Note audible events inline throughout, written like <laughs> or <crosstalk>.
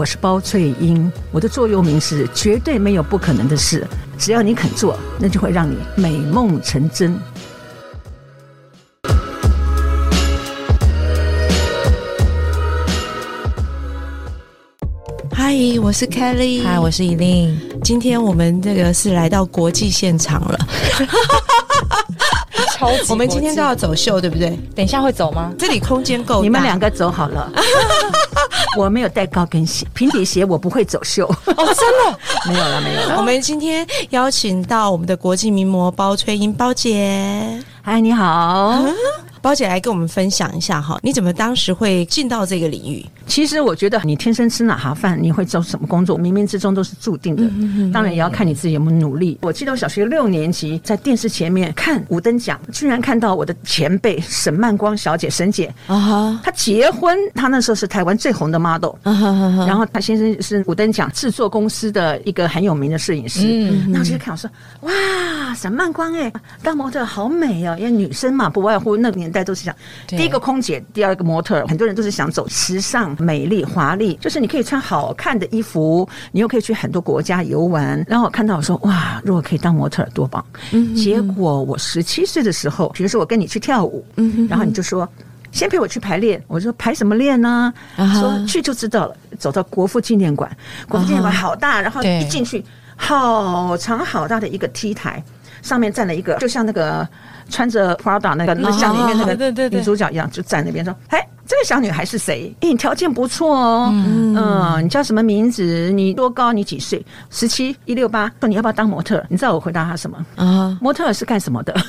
我是包翠英，我的座右铭是绝对没有不可能的事，只要你肯做，那就会让你美梦成真。嗨，我是 Kelly，嗨，我是依琳。今天我们这个是来到国际现场了，超级我们今天都要走秀，对不对？等一下会走吗？这里空间够，你们两个走好了，<laughs> <laughs> 我没有带高跟鞋，平底鞋我不会走秀。哦，真的 <laughs> 没有了，没有了。我们今天邀请到我们的国际名模包翠英包姐，嗨，你好。包姐来跟我们分享一下哈，你怎么当时会进到这个领域？其实我觉得你天生吃哪行饭，你会做什么工作，冥冥之中都是注定的。当然也要看你自己有没有努力。我记得我小学六年级在电视前面看五等奖，居然看到我的前辈沈曼光小姐沈姐。啊哈，她结婚，她那时候是台湾最红的 model，然后她先生是五等奖制作公司的一个很有名的摄影师。嗯那我就看我说，哇，沈曼光哎，当模特好美哦，因为女生嘛，不外乎那个年代都是想对。第一个空姐，第二个模特，很多人都是想走时尚、美丽、华丽，就是你可以穿好看的衣服，你又可以去很多国家游玩。然后我看到我说，哇，如果可以当模特多棒！结果我十七岁的时候，比如说我跟你去跳舞，然后你就说。先陪我去排练，我说排什么练呢？说去就知道了。走到国父纪念馆，国父纪念馆好大，然后一进去，好长好大的一个 T 台，上面站了一个，就像那个穿着 Prada 那个那个像里面那个女主角一样，就站那边说：“哎，这个小女孩是谁？哎，你条件不错哦，嗯，你叫什么名字？你多高？你几岁？十七一六八。说你要不要当模特？你知道我回答她什么？啊，模特是干什么的？<laughs>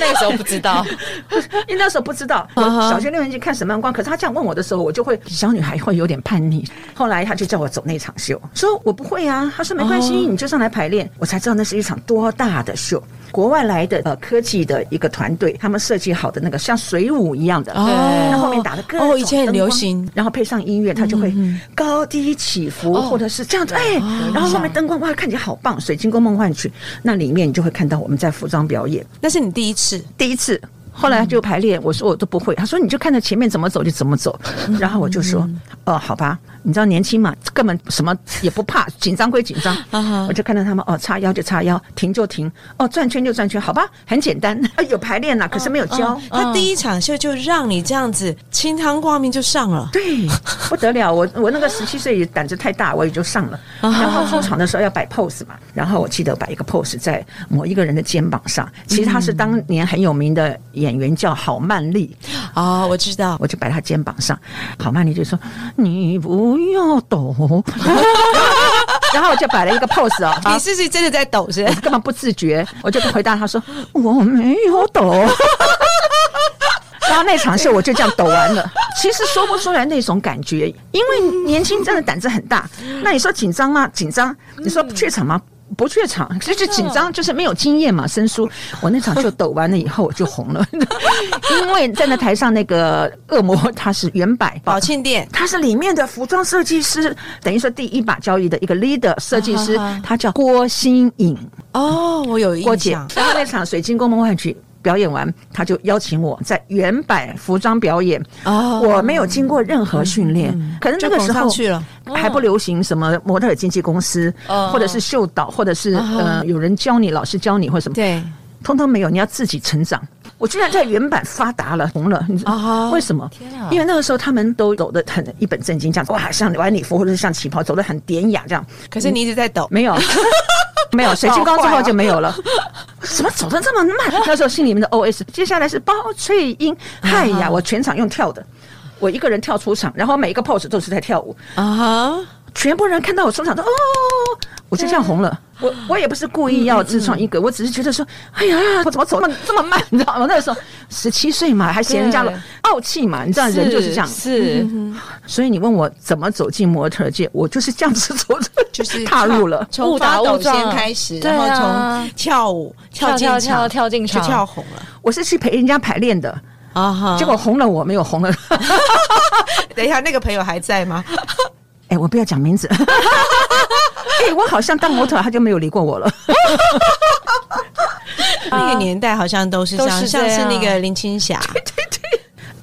那个时候不知道，<laughs> 因为那时候不知道，我小学六年级看沈曼光，可是他这样问我的时候，我就会小女孩会有点叛逆。后来他就叫我走那场秀，说我不会啊，他说没关系，你就上来排练。我才知道那是一场多大的秀，国外来的呃科技的一个团队，他们设计好的那个像水舞一样的，哦。那后面打的各种哦以前很流行。然后配上音乐，它就会高低起伏，或者是这样子，哎，然后后面灯光哇看起来好棒，水晶宫梦幻曲，那里面你就会看到我们在服装表演。那是你第一次？第一次。后来就排练，我说我都不会，他说你就看着前面怎么走就怎么走，然后我就说哦好吧，你知道年轻嘛，根本什么也不怕，紧张归紧张，<laughs> 我就看到他们哦叉腰就叉腰，停就停，哦转圈就转圈，好吧，很简单，<laughs> 有排练了，可是没有教，他第一场秀就让你这样子清汤挂面就上了，<laughs> 对，不得了！我我那个十七岁也胆子太大，我也就上了。然后出场的时候要摆 pose 嘛，然后我记得摆一个 pose 在某一个人的肩膀上，其实他是当年很有名的演员，叫郝曼丽。哦，我知道，我就摆他肩膀上，郝曼丽就说：“你不要抖。<laughs> ”然后我就摆了一个 pose 哦，<laughs> 你是不是真的在抖是不是？根本不自觉，我就回答他说：“ <laughs> 我没有抖。”然后那场秀我就这样抖完了，其实说不出来那种感觉，因为年轻真的胆子很大。那你说紧张吗？紧张。你说怯场吗？不怯场，就是紧张，就是没有经验嘛，生疏。<laughs> 我那场就抖完了以后，我就红了，<laughs> 因为站在台上那个恶魔他是原版宝庆店。他是里面的服装设计师，等于说第一把交椅的一个 leader 设计师啊哈哈，他叫郭新颖。哦，我有郭姐印象，，然后那场水晶宫梦幻曲表演完，他就邀请我在原版服装表演。哦。我没有经过任何训练，可能那个时候还不流行什么模特经纪公司，哦。或者是秀导，或者是呃有人教你，老师教你或什么，对，通通没有，你要自己成长。我居然在原版发达了，红了，你知道？啊为什么？啊。因为那个时候他们都走的很一本正经，这样哇，像晚礼服或者是像旗袍，走的很典雅，这样。可是你一直在抖，没有。<laughs> 没有 <laughs> 水晶宫之后就没有了，怎 <laughs> 么走的这么慢？<laughs> 那时候心里面的 OS，接下来是包翠英，嗨呀，我全场用跳的，我一个人跳出场，然后每一个 pose 都是在跳舞，啊哈，全部人看到我出场都哦，我就这样红了。我我也不是故意要自创一个，我只是觉得说，哎呀，我怎么走那么这么慢？你知道吗？那个时候十七岁嘛，还嫌人家对傲气嘛，你知道人就是这样。是所以你问我怎么走进模特界，我就是这样子走，就是踏入了。从误打误撞先开始，对然后啊从跳舞跳进跳跳场跳进去跳红了我是去陪人家排练的，啊哈结果红了我没有红了。<laughs> 等一下，那个朋友还在吗？哎，我不要讲名字。<laughs> 哎，我好像当模特他就没有理过我了。<laughs> 那个年代好像都是这样，都是像是那个林青霞。<laughs> 对对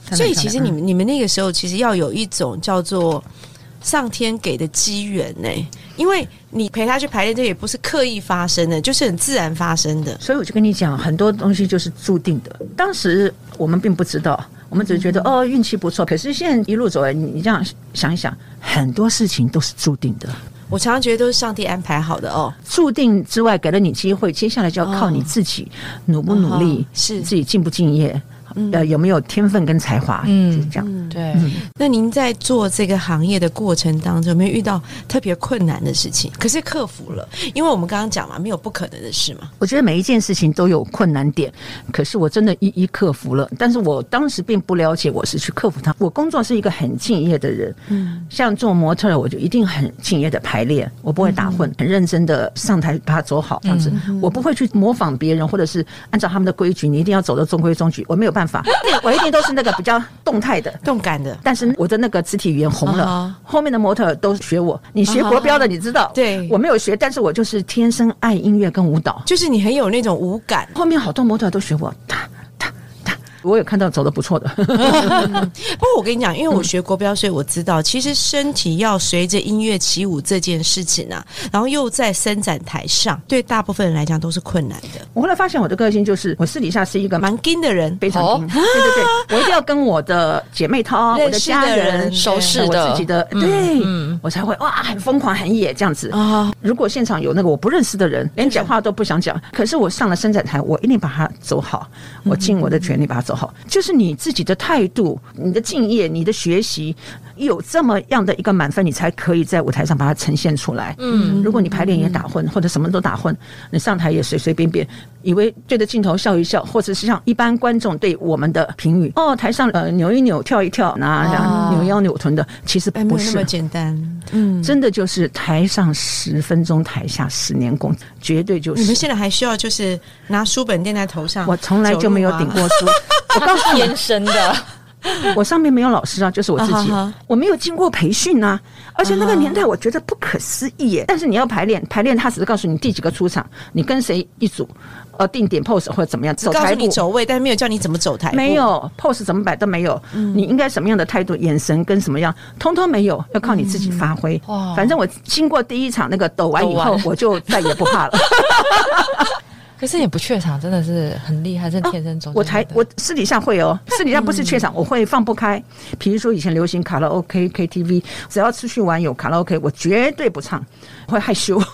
对所以其实你们你们那个时候其实要有一种叫做上天给的机缘呢，因为你陪他去排练，这也不是刻意发生的，就是很自然发生的。所以我就跟你讲，很多东西就是注定的。当时我们并不知道，我们只是觉得、哦运气不错。可是现在一路走来，你你这样想一想，很多事情都是注定的。我常常觉得都是上帝安排好的哦。注定之外，给了你机会，接下来就要靠你自己努不努力，哦是自己敬不敬业，呃，有没有天分跟才华，嗯就是这样。对，那您在做这个行业的过程当中，有没有遇到特别困难的事情？可是克服了，因为我们刚刚讲嘛，没有不可能的事嘛。我觉得每一件事情都有困难点，可是我真的一一克服了。但是我当时并不了解我是去克服它。我工作是一个很敬业的人，嗯，像做模特，我就一定很敬业的排练，我不会打混，很认真的上台把它走好这样子。我不会去模仿别人，或者是按照他们的规矩，你一定要走的中规中矩，我没有办法，我一定都是那个比较动态的。动感的，但是我的那个肢体语言红了啊后面的模特都学我。你学国标的，你知道？对我没有学，但是我就是天生爱音乐跟舞蹈。就是你很有那种舞感。后面好多模特都学我。我有看到走的不错的，<laughs> 不过我跟你讲，因为我学国标，所以我知道，其实身体要随着音乐起舞这件事情啊，然后又在伸展台上，对大部分人来讲都是困难的。我后来发现我的个性就是，我私底下是一个蛮蛮硬的人，非常哦。硬，对对对，<laughs> 我一定要跟我的姐妹淘、我的家人人、熟识我自己的，嗯对嗯，我才会哇，很疯狂、很野这样子。啊。如果现场有那个我不认识的人，连讲话都不想讲，可是我上了伸展台，我一定把它走好，我尽我的全力把它走就是你自己的态度、你的敬业、你的学习，有这么样的一个满分，你才可以在舞台上把它呈现出来。嗯，如果你排练也打混，或者什么都打混，你上台也随随便便，以为对着镜头笑一笑，或者是像一般观众对我们的评语，哦，台上呃扭一扭、跳一跳，那这样扭腰扭臀的，其实不是那么。简单。嗯，真的就是台上十分钟，台下十年功，绝对就是。你们现在还需要就是拿书本垫在头上？我从来就没有顶过书，我告诉你，天生的，<laughs> 我上面没有老师啊，就是我自己我没有经过培训啊，而且那个年代我觉得不可思议耶。但是你要排练，排练他只是告诉你第几个出场，你跟谁一组，呃，定点 pose 或者怎么样，走台步。你走位，但是没有叫你怎么走台步。没有 pose 怎么摆都没有，你应该什么样的态度、眼神跟什么样，通通没有，要靠你自己发挥。哇反正我经过第一场那个抖完以，后我就再也不怕了。<laughs> 可是你不怯场，真的是很厉害，真的天生走。我才我私底下会哦，私底下不是怯场，我会放不开。比如说以前流行卡拉 OK、KTV，只要出去玩有卡拉 OK，我绝对不唱，会害羞。<laughs>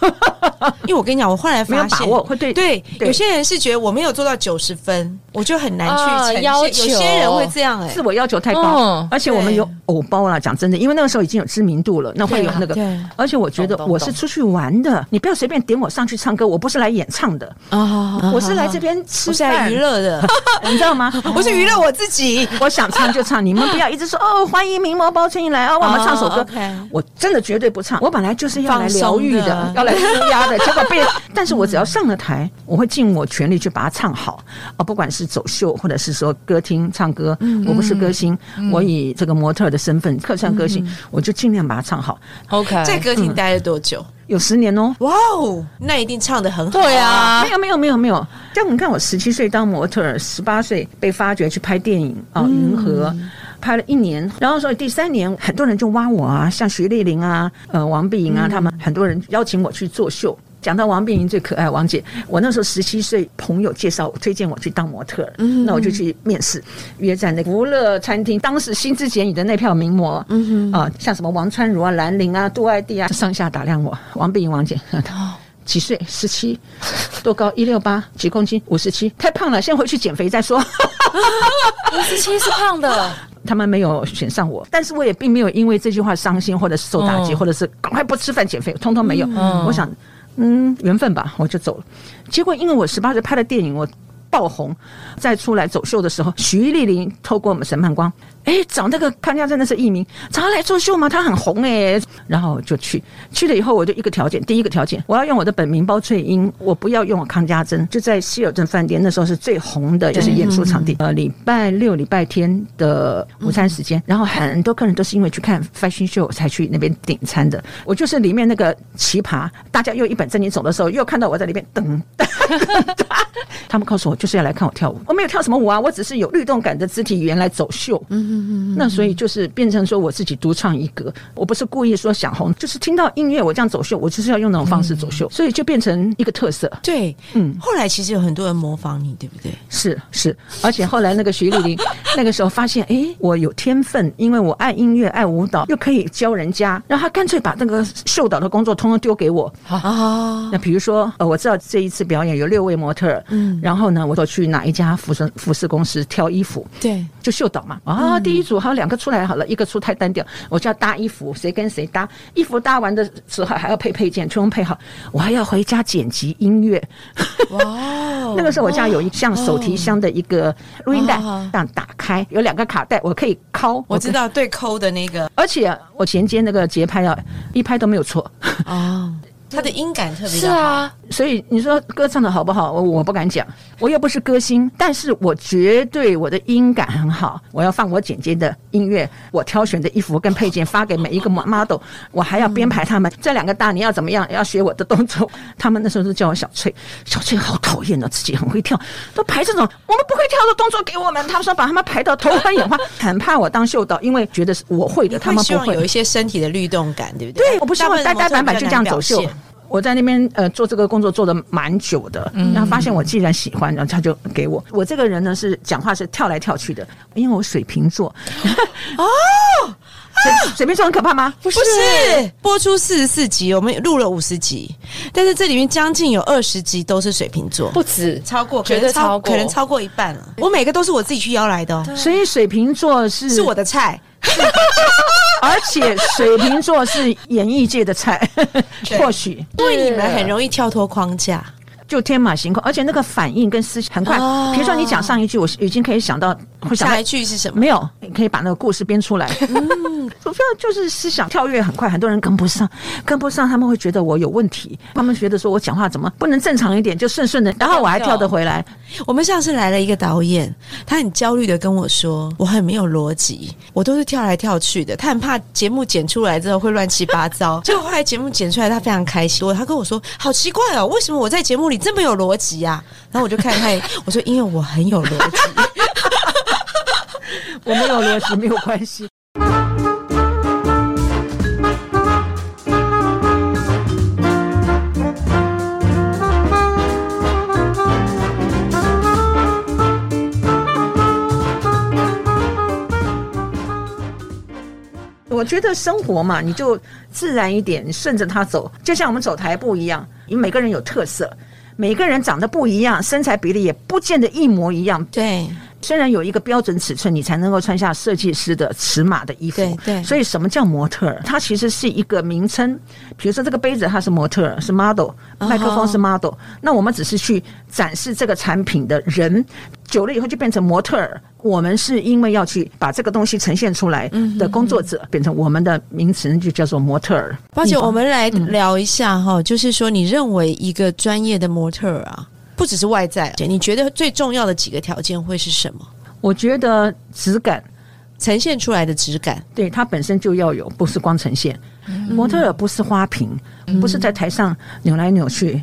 因为我跟你讲，我后来没有发现，把握会对对，对有些人是觉得我没有做到九十分，我就很难去呈现。啊要有些人会这样哎、自我要求太高嗯，而且我们有偶包啦。讲真的，因为那个时候已经有知名度了，那会有那个对对。而且我觉得我是出去玩的，你不要随便点我上去唱歌，我不是来演唱的，啊我是来这边吃饭。娱，乐的，<laughs> 你知道吗？<laughs> 我是娱乐我自己。我想唱就唱，你们不要一直说哦，欢迎名模包春一来哦，我们唱首歌。我真的绝对不唱，我本来就是要来疗愈的的，<laughs> 要来舒压的，结果被，但是我只要上了台，我会尽我全力去把它唱好。啊，不管是走秀或者是说歌厅唱歌，我不是歌星，我以这个模特的身份客串歌星，我就尽量把它唱好，OK，在歌厅待了多久？有十年哦。哇哦，那一定唱的很好。对啊没，有没有没有没有，这样你看我十七岁当模特儿，十八岁被发掘去拍电影啊，银河》拍了一年，然后所以第三年很多人就挖我啊，像徐丽玲啊、呃王碧莹啊，他们很多人邀请我去作秀。讲到王碧莹最可爱，王姐，我那时候十七岁，朋友介绍推荐我去当模特儿，那我就去面试，约在那个福乐餐厅，当时新之简语的那票名模，嗯啊，像什么王川如啊、兰陵啊、杜爱弟啊，上下打量我，王碧莹王姐。几岁？十七，多高？一六八，几公斤？五十七，太胖了，先回去减肥再说。五十七是胖的，他们没有选上我，但是我也并没有因为这句话伤心，或者是受打击，嗯或者是赶快不吃饭减肥，通通没有。嗯我想嗯，缘分吧，我就走了。结果因为我十八岁拍的电影，我爆红，再出来走秀的时候，徐丽玲透过我们审判官。哎，找那个康家真的是艺名，找他来做秀吗？他很红哎，然后就去去了以后，我就一个条件，第一个条件，我要用我的本名包翠英，我不要用康家珍。就在希尔顿饭店，那时候是最红的，就是演出场地。呃，礼拜六、礼拜天的午餐时间，然后很多客人都是因为去看 fashion show 才去那边点餐的。我就是里面那个奇葩，大家又一本正经走的时候，又看到我在里面等。<laughs> 他们告诉我就是要来看我跳舞，我没有跳什么舞啊，我只是有律动感的肢体语言来走秀。嗯嗯嗯。那所以就是变成说我自己独唱一格，我不是故意说想红，就是听到音乐我这样走秀，我就是要用那种方式走秀，所以就变成一个特色。对，嗯，后来其实有很多人模仿你，对不对？是是，而且后来那个徐丽玲 <laughs> 那个时候发现，哎，我有天分，因为我爱音乐爱舞蹈，又可以教人家，然后他干脆把那个秀导的工作通通丢给我啊。那比如说，呃，我知道这一次表演有六位模特，嗯，然后呢，我都去哪一家服饰服饰公司挑衣服，对，就秀导嘛啊。第一组还有两个出来好了，一个出太单调，我就要搭衣服，谁跟谁搭？衣服搭完的时候还要配配件，全部配好，我还要回家剪辑音乐。哇！<laughs> 那个时候我家有一像手提箱的一个录音带，这样打开有两个卡带，我可以抠。我知道对抠的那个，而且我衔接那个节拍啊，一拍都没有错。哦。他的音感特别好是啊，所以你说歌唱的好不好？我我不敢讲，我又不是歌星，但是我绝对我的音感很好。我要放我姐姐的音乐，我挑选的衣服跟配件发给每一个 model，我还要编排他们这两个大你要怎么样，要学我的动作。他们那时候都叫我小翠，小翠好讨厌的，自己很会跳，<laughs> 都排这种我们不会跳的动作给我们。他们说把他们排到头昏眼花，很怕我当秀导，因为觉得是我会的，他们不会。有一些身体的律动感，对不对？对，我不希望呆呆板板就这样走秀。我在那边呃做这个工作做的蛮久的，然后发现我既然喜欢，然后他就给我。我这个人呢是讲话是跳来跳去的，因为我水瓶座。哦，水水瓶座很可怕吗？不是，播出四十四集，我们录了五十集，但是这里面将近有二十集都是水瓶座，不止超过，绝对超过，可能超过一半了。我每个都是我自己去邀来的，哦所以水瓶座是是我的菜。<laughs> 而且水瓶座是演艺界的菜，<laughs> 或许因为你们很容易跳脱框架。就天马行空，而且那个反应跟思想很快。比如说你讲上一句，我已经可以想到会想下一句是什么？没有，你可以把那个故事编出来。嗯，<laughs> 主要就是思想跳跃很快，很多人跟不上，跟不上他们会觉得我有问题，他们觉得说我讲话怎么不能正常一点，就顺顺的，然后我还跳得回来。我们上次来了一个导演，他很焦虑的跟我说，我很没有逻辑，我都是跳来跳去的，他很怕节目剪出来之后会乱七八糟。<laughs> 结果后来节目剪出来，他非常开心。他跟我说，好奇怪哦，为什么我在节目里？这么有逻辑呀！然后我就看他，我说因为我很有逻辑，<laughs> <laughs> 我没有逻辑没有关系。我觉得生活嘛，你就自然一点，顺着它走，就像我们走台步一样，你每个人有特色。每个人长得不一样，身材比例也不见得一模一样。对，虽然有一个标准尺寸，你才能够穿下设计师的尺码的衣服。对对。所以什么叫模特儿？它其实是一个名称。比如说这个杯子，它是模特儿，是 model；麦克风是 model。那我们只是去展示这个产品的人，久了以后就变成模特儿。我们是因为要去把这个东西呈现出来的工作者，变成我们的名词就叫做模特儿。而且我们来聊一下哈，就是说你认为一个专业的模特儿啊，不只是外在，你觉得最重要的几个条件会是什么？我觉得质感，呈现出来的质感，对它本身就要有，不是光呈现。模特儿不是花瓶，不是在台上扭来扭去。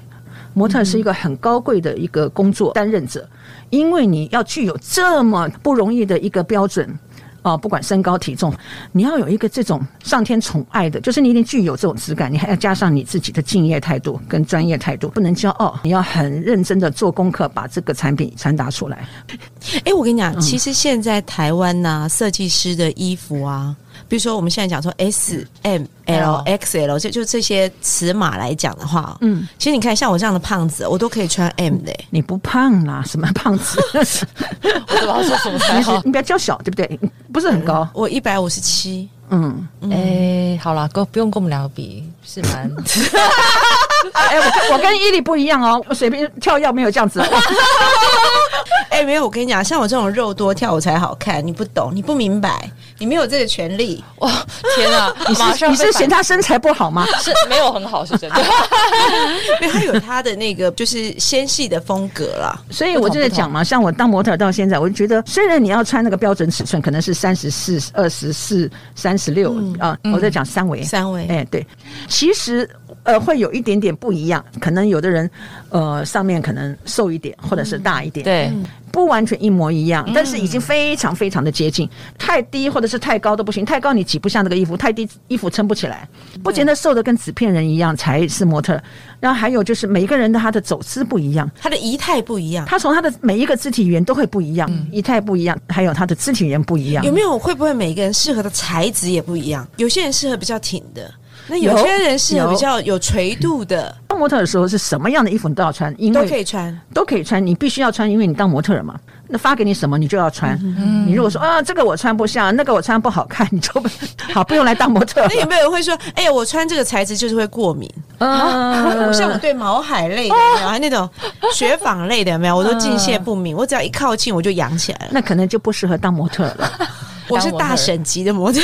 模特是一个很高贵的一个工作，担任者，因为你要具有这么不容易的一个标准啊，不管身高体重，你要有一个这种上天宠爱的，就是你一定具有这种质感，你还要加上你自己的敬业态度跟专业态度，不能骄傲，你要很认真的做功课，把这个产品传达出来。哎，我跟你讲，其实现在台湾呐，设计师的衣服啊。比如说，我们现在讲说 S、M、L、X、L，就就这些尺码来讲的话，嗯，其实你看，像我这样的胖子，我都可以穿 M 的。你不胖啦，什么胖子？<laughs> 我都不知道说什么才好。<laughs> 你不要娇小，对不对？不是很高，我一百五十七。嗯，哎，好了，哥不用跟我们两个比，是蛮。<laughs> 哎，我跟我跟伊利不一样哦，我随便跳跃没有这样子。<laughs> 哎，没有，我跟你讲，像我这种肉多跳舞才好看，你不懂，你不明白，你没有这个权利。哇，天啊！<laughs> 你是你是嫌他身材不好吗？是没有很好，是真的。因为他有他的那个就是纤细的风格啦。所以我就在讲嘛，像我当模特到现在，我就觉得，虽然你要穿那个标准尺寸，可能是三十四、二十四、三十六啊，我在讲三围，三围。哎，对，其实呃会有一点点不一样，可能有的人呃上面可能瘦一点，或者是大一点，对。不完全一模一样，但是已经非常非常的接近。太低或者是太高都不行，太高你挤不下那个衣服，太低衣服撑不起来。不见得瘦的跟纸片人一样才是模特。然后还有就是每一个人的他的走姿不一样，他的仪态不一样，他从他的每一个肢体语言都会不一样，仪态不一样，还有他的肢体语言不一样。有没有会不会每一个人适合的材质也不一样？有些人适合比较挺的。那有些人是比较有垂度的。当模特的时候是什么样的衣服你都要穿，因为都可以穿，都可以穿。你必须要穿，因为你当模特了嘛。那发给你什么你就要穿。你如果说啊这个我穿不下，那个我穿不好看，你就 <laughs> 好不用来当模特。那有没有人会说，哎呀，我穿这个材质就是会过敏？啊，像我对毛海类的，还那种雪纺类的，有没有？我都敬谢不敏，我只要一靠近我就痒起来了。那可能就不适合当模特了。我是大省级的模特。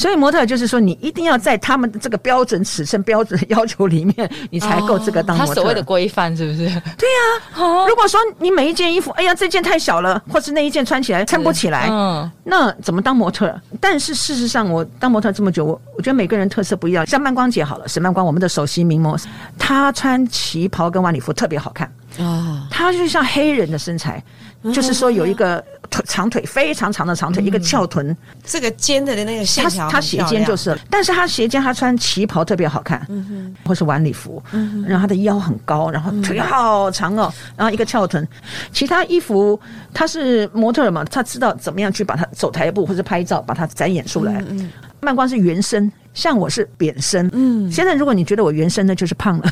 所以模特就是说，你一定要在他们的这个标准尺寸、标准要求里面，你才够这个当模特。他所谓的规范是不是？对呀。如果说你每一件衣服，哎呀，这件太小了，或是那一件穿起来撑不起来，嗯，那怎么当模特？但是事实上，我当模特这么久，我我觉得每个人特色不一样。像曼光姐好了，沈曼光，我们的首席名模，她穿旗袍跟晚礼服特别好看啊，她就像黑人的身材。就是说有一个腿长腿非常长的长腿，一个翘臀，这个肩的的那个线条，他斜肩就是，但是他斜肩他穿旗袍特别好看，嗯哼，或是晚礼服，嗯哼，然后他的腰很高，然后腿好长哦，然后一个翘臀，其他衣服他是模特嘛，他知道怎么样去把它走台步或者拍照把它展演出来。嗯，曼光是原身，像我是扁身，嗯，现在如果你觉得我原身，呢就是胖了，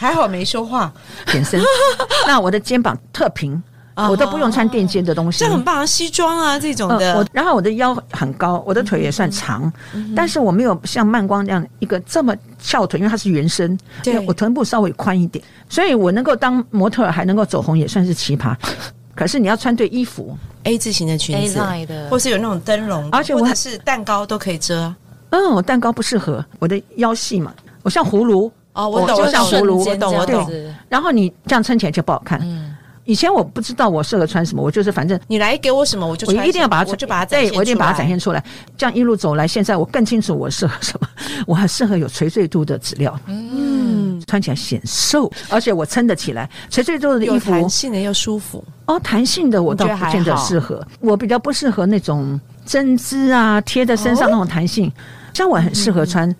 还好没说话，扁身，<laughs> 那我的肩膀特平。我都不用穿垫肩的东西，这很棒，西装啊这种的。我然后我的腰很高，我的腿也算长，但是我没有像曼光那样一个这么翘腿，因为它是原身，对我臀部稍微宽一点，所以我能够当模特还能够走红，也算是奇葩。<laughs> 可是你要穿对衣服，A 字型的裙子，A 的，或是有那种灯笼，而且或者是蛋糕都可以遮。嗯，我蛋糕不适合，我的腰细嘛，我像葫芦哦，我懂，像葫芦，我懂，我懂。然后你这样撑起来就不好看。嗯。以前我不知道我适合穿什么，我就是反正你来给我什么，我就我一定要把它，我就把它展现我一定把它展现出来。这样一路走来，现在我更清楚我适合什么。<laughs> 我还适合有垂坠度的质料，嗯，穿起来显瘦，而且我撑得起来。垂坠度的衣服，弹性的又舒服。哦，弹性的我倒不见得适合，我比较不适合那种针织啊贴在身上那种弹性。像我很适合穿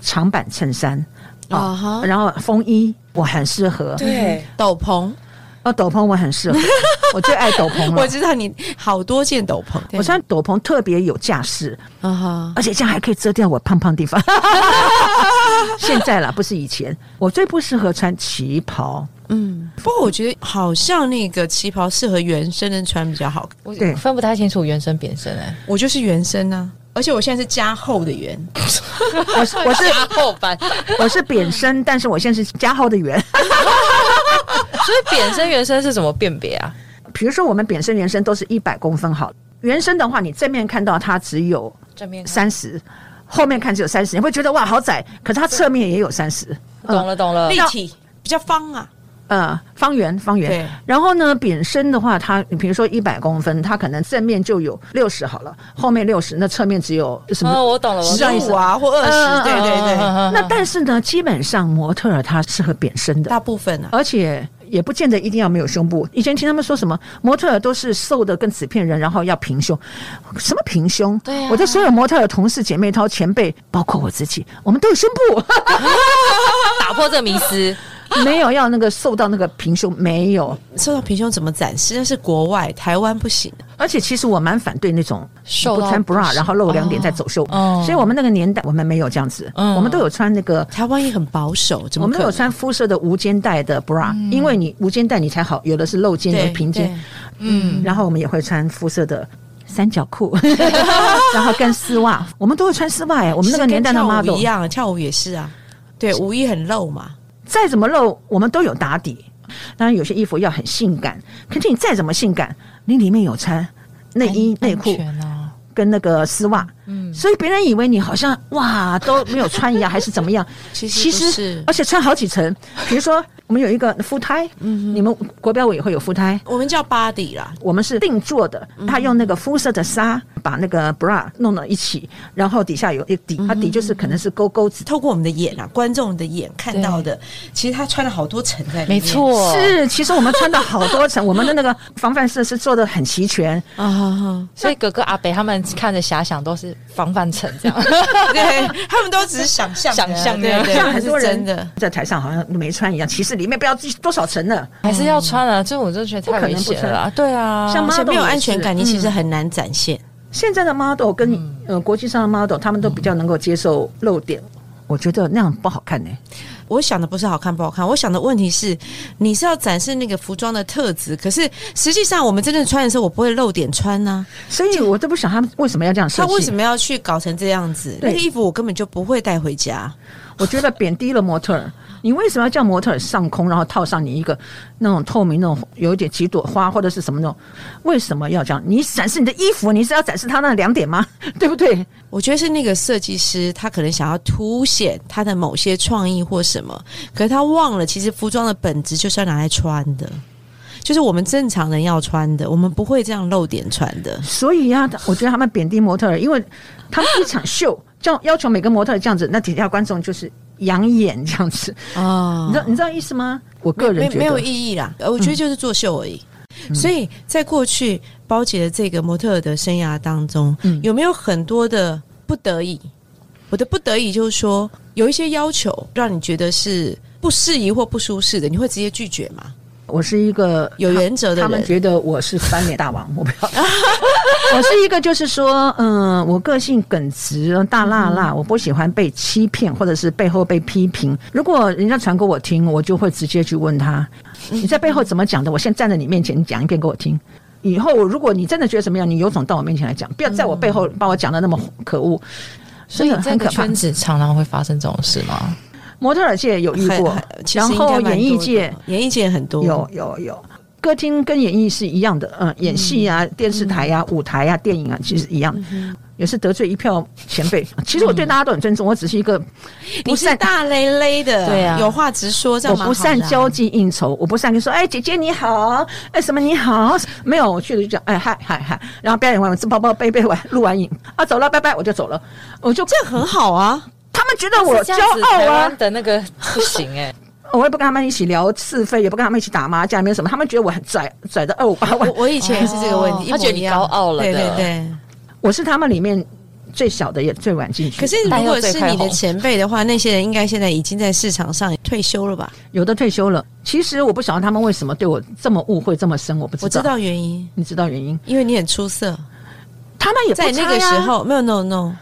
长版衬衫啊，然后风衣我很适合，对，斗篷。哦，斗篷我很适合，<laughs> 我最爱斗篷了。我知道你好多件斗篷，我穿斗篷特别有架势，啊而且这样还可以遮掉我胖胖地方。<laughs> 现在啦，不是以前。我最不适合穿旗袍，嗯，不过我觉得好像那个旗袍适合原身的穿比较好。我，分不太清楚原身扁身哎，我就是原身呢，而且我现在是加厚的圆，我是我是加厚版，我是扁身，但是我现在是加厚的圆。<laughs> 所以扁身原身是怎么辨别啊？比如说我们扁身原身都是一百公分好，原身的话你正面看到它只有正面三十，后面看只有三十，你会觉得哇好窄，可是它侧面也有三十。懂了懂了，立体比较方啊。呃，方圆，方圆。然后呢，扁身的话，它你比如说一百公分，它可能正面就有六十好了，后面六十，那侧面只有什么？哦，我懂了，十五啊，或二十，对对对。那但是呢，基本上模特儿它适合扁身的，大部分啊，而且也不见得一定要没有胸部。以前听他们说什么模特儿都是瘦的跟纸片人，然后要平胸，什么平胸？对，我的所有模特儿同事、姐妹、涛前辈，包括我自己，我们都有胸部，<laughs> 打破这个迷思。<laughs> 没有要那个瘦到那个平胸，没有瘦到平胸怎么展示？那是国外，台湾不行。而且其实我蛮反对那种不穿 bra 然后露两点再走秀。所以我们那个年代我们没有这样子，我们都有穿那个。台湾也很保守，我们有穿肤色的无肩带的 bra，因为你无肩带你才好，有的是露肩有平肩。嗯，然后我们也会穿肤色的三角裤，<laughs> 然后跟丝袜，我们都会穿丝袜哎。我们那个年代的 model 一样，跳舞也是啊。对，舞衣很露嘛。再怎么露，我们都有打底。当然，有些衣服要很性感，可是你再怎么性感，你里面有穿内衣、内裤跟那个丝袜，嗯，所以别人以为你好像哇都没有穿一样，还是怎么样？<laughs> 其实是，而且穿好几层，比如说。我们有一个腹胎，嗯，你们国标委也会有腹胎，我们叫 body 啦，我们是定做的，他用那个肤色的纱把那个 bra 弄到一起，然后底下有一底，它底就是可能是勾勾子，透过我们的眼啊，观众的眼看到的，其实他穿了好多层在里面，没错，是，其实我们穿了好多层，<laughs> 我们的那个防范设施做的很齐全。啊，所以哥哥阿北他们看着遐想都是防范层这样，对他们都只是想象，想象对，像很多人的。在台上好像没穿一样，其实。里面不要多少层呢？还是要穿啊？这我就觉得太危险了。对啊，像 model 没有安全感，你其实很难展现。现在的 model 跟呃国际上的 model，他们都比较能够接受漏点。我觉得那样不好看呢。我想的不是好看不好看，我想的问题是，你是要展示那个服装的特质，可是实际上我们真正穿的时候，我不会露点穿呢。所以我都不想他们为什么要这样设计？他为什么要去搞成这样子？那个衣服我根本就不会带回家。我觉得贬低了模特儿。你为什么要叫模特儿上空，然后套上你一个那种透明、那种有一点几朵花或者是什么那种？为什么要这样？你展示你的衣服，你是要展示他那两点吗？<laughs> 对不对？我觉得是那个设计师，他可能想要凸显他的某些创意或什么，可是他忘了，其实服装的本质就是要拿来穿的，就是我们正常人要穿的，我们不会这样露点穿的。所以呀，我觉得他们贬低模特儿，因为他们一场秀，叫要求每个模特这样子，那底下观众就是。养眼这样子啊，你知道你知道意思吗？我个人觉得没有意义啦，我觉得就是作秀而已。所以在过去包姐的这个模特的生涯当中，有没有很多的不得已？我的不得已就是说，有一些要求让你觉得是不适宜或不舒适的，你会直接拒绝吗？我是一个有原则的人，他们觉得我是翻脸大王，我不要。<laughs> 我是一个，就是说，嗯，我个性耿直、大辣辣，我不喜欢被欺骗，或者是背后被批评。如果人家传给我听，我就会直接去问他，你在背后怎么讲的？我现在站在你面前，你讲一遍给我听。以后如果你真的觉得怎么样，你有种到我面前来讲，不要在我背后把我讲的那么可恶。所以，这个圈子常常会发生这种事吗？模特儿界有遇过，然后演艺界，演艺界很多，有有有，歌厅跟演艺是一样的，嗯，演戏啊，电视台呀，舞台呀，电影啊，其实一样，也是得罪一票前辈。<laughs> 其实我对大家都很尊重，我只是一个不善大咧咧的，对啊，有话直说，这样我不善交际应酬，我不善跟说，哎，姐姐你好，哎，什么你好，没有，我去了就讲，哎，嗨嗨嗨，然后表演完，吃包包背背完，录完影啊，走了，拜拜，我就走了，我就这样很好啊。他们觉得我骄傲啊的那个不行哎，<laughs> 我也不跟他们一起聊是非，也不跟他们一起打麻将，没有什么。他们觉得我很拽，拽的二五八万。我以前也是这个问题，他觉得你高傲了。对对对，我是他们里面最小的，也最晚进去。可是如果是你的前辈的话，那些人应该现在已经在市场上退休了吧？有的退休了。其实我不晓得他们为什么对我这么误会这么深，我不知道。我知道原因，你知道原因？因为你很出色。他们也在那个时候没有 no no。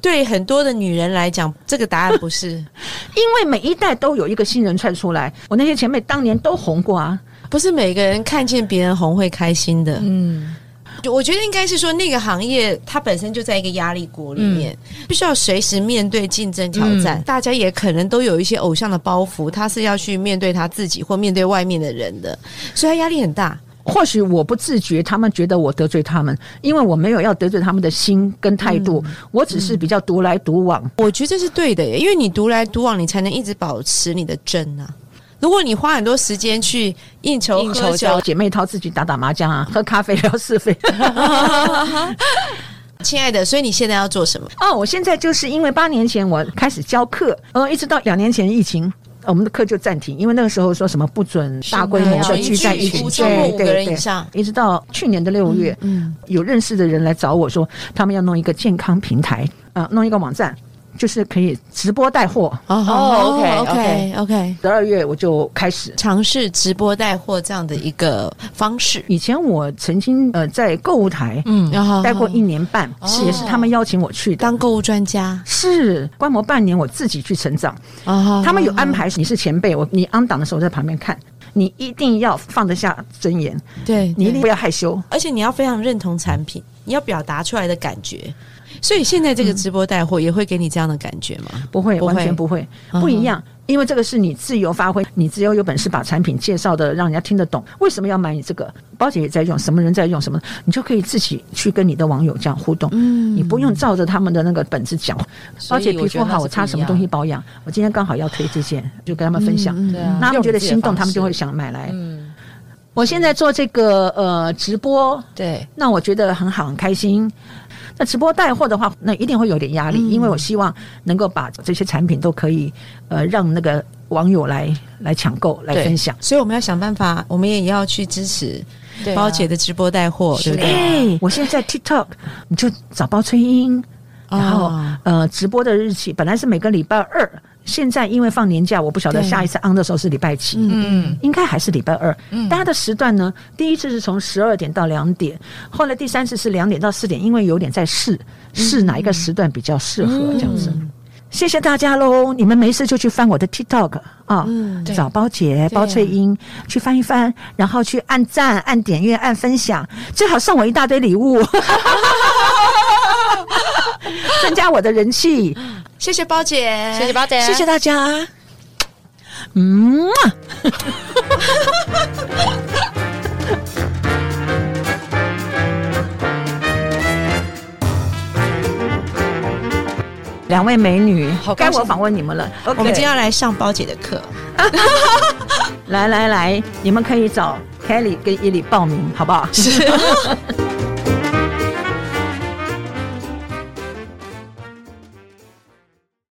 对很多的女人来讲，这个答案不是，<laughs> 因为每一代都有一个新人窜出来。我那些前辈当年都红过啊，不是每个人看见别人红会开心的。嗯，我觉得应该是说，那个行业它本身就在一个压力锅里面，必须要随时面对竞争挑战。大家也可能都有一些偶像的包袱，他是要去面对他自己或面对外面的人的，所以他压力很大。或许我不自觉，他们觉得我得罪他们，因为我没有要得罪他们的心跟态度，我只是比较独来独往。我觉得这是对的，因为你独来独往，你才能一直保持你的真啊。如果你花很多时间去应酬、应酬酒，姐妹淘自己打打麻将啊，喝咖啡聊是非。<laughs> 亲爱的，所以你现在要做什么？哦，我现在就是因为八年前我开始教课，呃，一直到两年前疫情。我们的课就暂停，因为那个时候说什么不准大规模的聚在一起，对对对，一直到去年的六月，嗯，有认识的人来找我说，他们要弄一个健康平台，啊，弄一个网站。就是可以直播带货。哦，OK OK OK。十二月我就开始。尝试直播带货这样的一个方式。以前我曾经呃在购物台嗯。待过一年半，也是他们邀请我去当购物专家。是观摩半年，我自己去成长。哦，他们有安排，你是前辈，我你安档的时候在旁边看，你一定要放得下尊严，对。你一定不要害羞，而且你要非常认同产品，你要表达出来的感觉。所以现在这个直播带货也会给你这样的感觉吗？不会，不会完全不会，嗯不一样。因为这个是你自由发挥，你只有有本事把产品介绍的让人家听得懂。为什么要买你这个？包姐也在用，什么人在用什么，你就可以自己去跟你的网友这样互动。嗯，你不用照着他们的那个本子讲。包姐皮肤好，我擦什么东西保养？我今天刚好要推这件，就跟他们分享。那他们觉得心动，他们就会想买来。嗯，我现在做这个呃直播，对，那我觉得很好，很开心。那直播带货的话，那一定会有点压力，嗯。因为我希望能够把这些产品都可以呃让那个网友来来抢购来分享。所以我们要想办法，我们也要去支持对啊。包姐的直播带货，对不对？哎，我现在在 TikTok，你就找包春英，然后、哦。呃直播的日期本来是每个礼拜二，现在因为放年假，我不晓得下一次 on 的时候是礼拜几。嗯，应该还是礼拜二，大家的时段呢？第一次是从十二点到两点，后来第三次是两点到四点，因为有点在试试哪一个时段比较适合这样子。谢谢大家喽！你们没事就去翻我的 TikTok 啊，嗯找包姐、包翠英去翻一翻，然后去按赞、按点阅、按分享，最好送我一大堆礼物，<laughs> 增加我的人气。谢谢包姐，谢谢包姐，谢谢大家。嗯啊。两位美女好，该我访问你们了。我们今天要来上包姐的课，<laughs> 来来来，你们可以找 Kelly 跟伊里报名，好不好？是。<laughs>